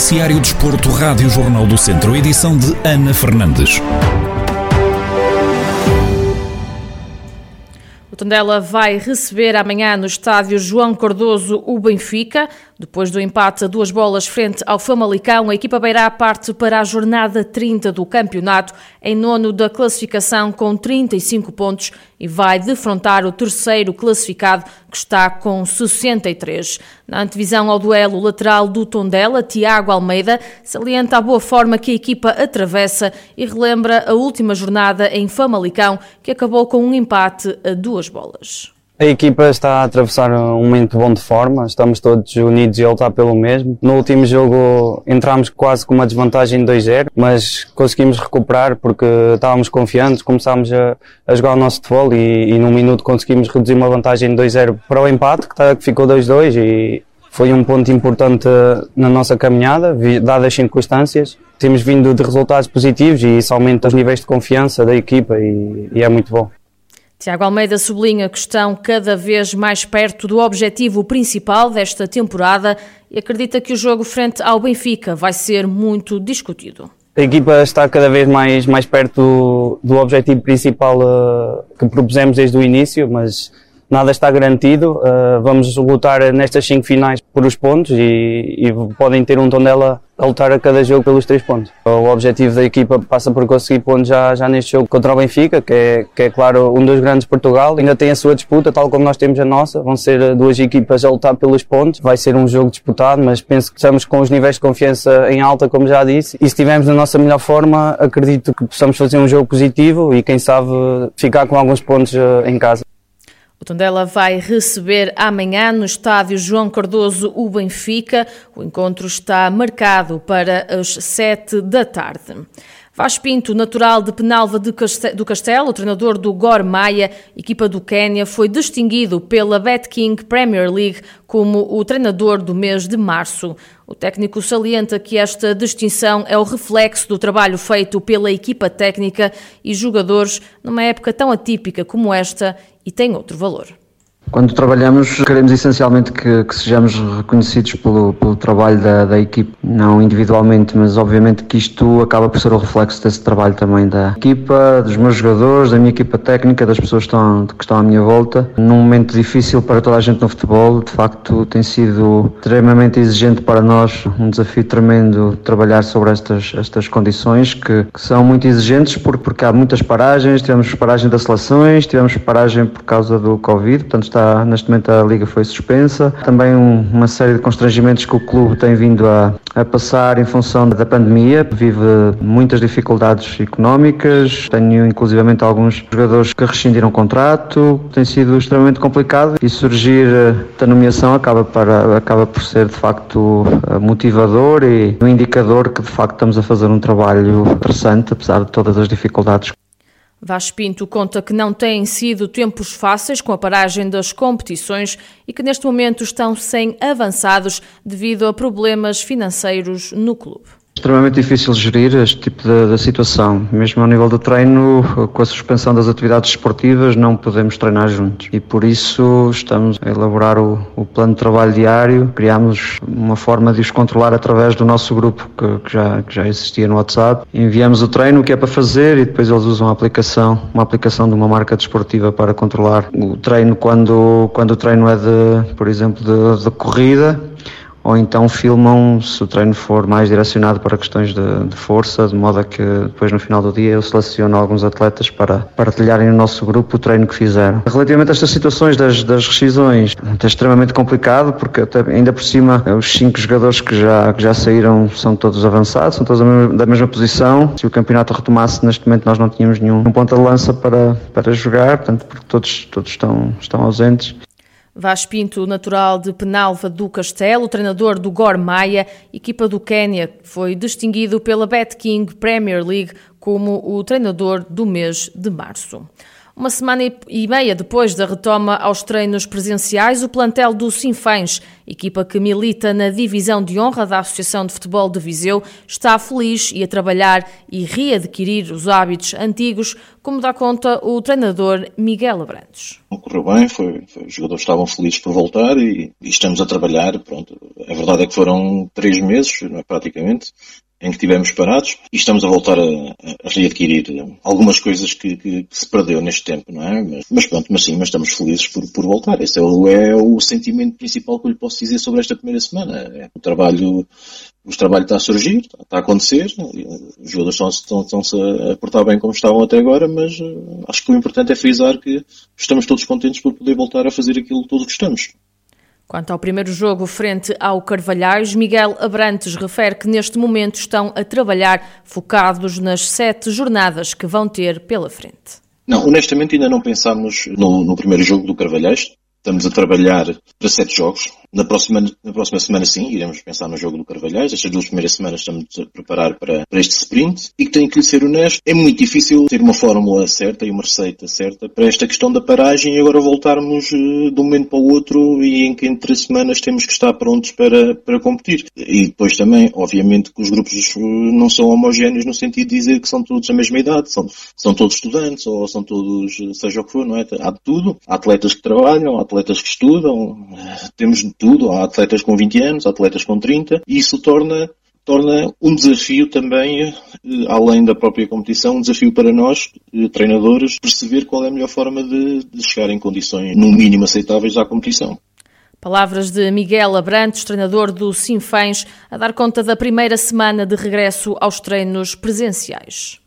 Noticiário Desporto, Rádio Jornal do Centro, edição de Ana Fernandes. O Tondela vai receber amanhã no estádio João Cardoso o Benfica. Depois do empate a duas bolas frente ao Famalicão, a equipa beirá parte para a jornada 30 do campeonato, em nono da classificação com 35 pontos e vai defrontar o terceiro classificado, que está com 63. Na antevisão ao duelo lateral do Tondela, Tiago Almeida salienta a boa forma que a equipa atravessa e relembra a última jornada em Famalicão, que acabou com um empate a duas bolas. A equipa está a atravessar um momento bom de forma, estamos todos unidos e a lutar pelo mesmo. No último jogo entramos quase com uma desvantagem de 2-0, mas conseguimos recuperar porque estávamos confiantes, começámos a, a jogar o nosso futebol e, e num minuto conseguimos reduzir uma vantagem de 2-0 para o empate, que, tá, que ficou 2-2 e foi um ponto importante na nossa caminhada, dadas as circunstâncias. Temos vindo de resultados positivos e isso aumenta os níveis de confiança da equipa e, e é muito bom. Tiago Almeida sublinha que estão cada vez mais perto do objetivo principal desta temporada e acredita que o jogo frente ao Benfica vai ser muito discutido. A equipa está cada vez mais, mais perto do, do objetivo principal uh, que propusemos desde o início, mas nada está garantido. Uh, vamos lutar nestas cinco finais por os pontos e, e podem ter um Tondela a lutar a cada jogo pelos três pontos. O objetivo da equipa passa por conseguir pontos já, já neste jogo contra o Benfica, que é, que é claro um dos grandes de Portugal. Ainda tem a sua disputa, tal como nós temos a nossa. Vão ser duas equipas a lutar pelos pontos. Vai ser um jogo disputado, mas penso que estamos com os níveis de confiança em alta, como já disse. E se estivermos na nossa melhor forma, acredito que possamos fazer um jogo positivo e quem sabe ficar com alguns pontos eh, em casa. O Tondela vai receber amanhã no estádio João Cardoso o Benfica. O encontro está marcado para as sete da tarde. Vaz Pinto, natural de Penalva do Castelo, o treinador do Gor Maia, equipa do Quênia, foi distinguido pela BetKing Premier League como o treinador do mês de março. O técnico salienta que esta distinção é o reflexo do trabalho feito pela equipa técnica e jogadores numa época tão atípica como esta e tem outro valor. Quando trabalhamos, queremos essencialmente que, que sejamos reconhecidos pelo, pelo trabalho da, da, equipe, não individualmente, mas obviamente que isto acaba por ser o reflexo desse trabalho também da equipa, dos meus jogadores, da minha equipa técnica, das pessoas que estão, que estão à minha volta. Num momento difícil para toda a gente no futebol, de facto tem sido extremamente exigente para nós, um desafio tremendo trabalhar sobre estas, estas condições que, que são muito exigentes porque, porque há muitas paragens, tivemos paragem das seleções, tivemos paragem por causa do Covid, portanto está está, neste momento a liga foi suspensa. Também um, uma série de constrangimentos que o clube tem vindo a, a passar em função da pandemia. Vive muitas dificuldades económicas. Tenho inclusivamente alguns jogadores que rescindiram contrato. Tem sido extremamente complicado e surgir da nomeação acaba, para, acaba por ser de facto motivador e um indicador que de facto estamos a fazer um trabalho interessante, apesar de todas as dificuldades. Vaz Pinto conta que não têm sido tempos fáceis com a paragem das competições e que neste momento estão sem avançados devido a problemas financeiros no clube extremamente difícil gerir este tipo de, de, situação. Mesmo ao nível do treino, com a suspensão das atividades esportivas, não podemos treinar juntos. E por isso estamos a elaborar o, o plano de trabalho diário. Criámos uma forma de os controlar através do nosso grupo, que, que, já, que já existia no WhatsApp. Enviamos o treino, o que é para fazer, e depois eles usam a aplicação, uma aplicação de uma marca desportiva para controlar o treino quando, quando o treino é de, por exemplo, de, de corrida ou então filmam se o treino for mais direcionado para questões de, de, força, de modo a que depois no final do dia eu seleciono alguns atletas para partilharem no nosso grupo o treino que fizeram. Relativamente a estas situações das, das rescisões, é extremamente complicado porque ainda por cima os cinco jogadores que já, que já saíram são todos avançados, são todos da mesma posição. Se o campeonato retomasse neste momento nós não tínhamos nenhum, nenhum ponta de lança para, para jogar, portanto porque todos, todos estão, estão ausentes. Vaz Pinto, natural de Penalva do Castelo, treinador do Gor Maia, equipa do Quênia, foi distinguido pela Bet King Premier League como o treinador do mês de março. Uma semana e meia depois da retoma aos treinos presenciais, o plantel do Sinfãs, equipa que milita na divisão de honra da Associação de Futebol de Viseu, está feliz e a trabalhar e readquirir os hábitos antigos, como dá conta o treinador Miguel Abrantes. Correu bem, foi, foi, os jogadores estavam felizes por voltar e, e, estamos a trabalhar. Pronto, a verdade é que foram três meses, é, praticamente, em que estivemos parados e estamos a voltar a, a readquirir algumas coisas que, que, se perdeu neste tempo, não é? Mas, mas, pronto, mas sim, mas estamos felizes por, por voltar. Esse é o, é o sentimento principal que eu lhe posso dizer sobre esta primeira semana. É, o trabalho, o trabalho está a surgir, está a acontecer, os jogadores estão, estão, estão-se a portar bem como estavam até agora, mas uh, acho que o importante é frisar que estamos todos contentes por poder voltar a fazer aquilo que gostamos. Quanto ao primeiro jogo frente ao Carvalhais, Miguel Abrantes refere que neste momento estão a trabalhar focados nas sete jornadas que vão ter pela frente. Não, honestamente ainda não pensámos no, no primeiro jogo do Carvalhais. Estamos a trabalhar para sete jogos. Na próxima, na próxima semana, sim, iremos pensar no jogo do Carvalhais. Estas duas primeiras semanas estamos a preparar para, para este sprint. E que tenho que lhe ser honesto, é muito difícil ter uma fórmula certa e uma receita certa para esta questão da paragem e agora voltarmos uh, de um momento para o outro e em que entre semanas temos que estar prontos para, para competir. E depois também, obviamente, que os grupos uh, não são homogéneos no sentido de dizer que são todos da mesma idade, são, são todos estudantes ou são todos, seja o que for, não é? Há de tudo. Há atletas que trabalham, há atletas que estudam, temos tudo. Há atletas com 20 anos, atletas com 30, e isso torna torna um desafio também, eh, além da própria competição, um desafio para nós, eh, treinadores, perceber qual é a melhor forma de, de chegar em condições, no mínimo aceitáveis, à competição. Palavras de Miguel Abrantes, treinador do Sinfãs, a dar conta da primeira semana de regresso aos treinos presenciais.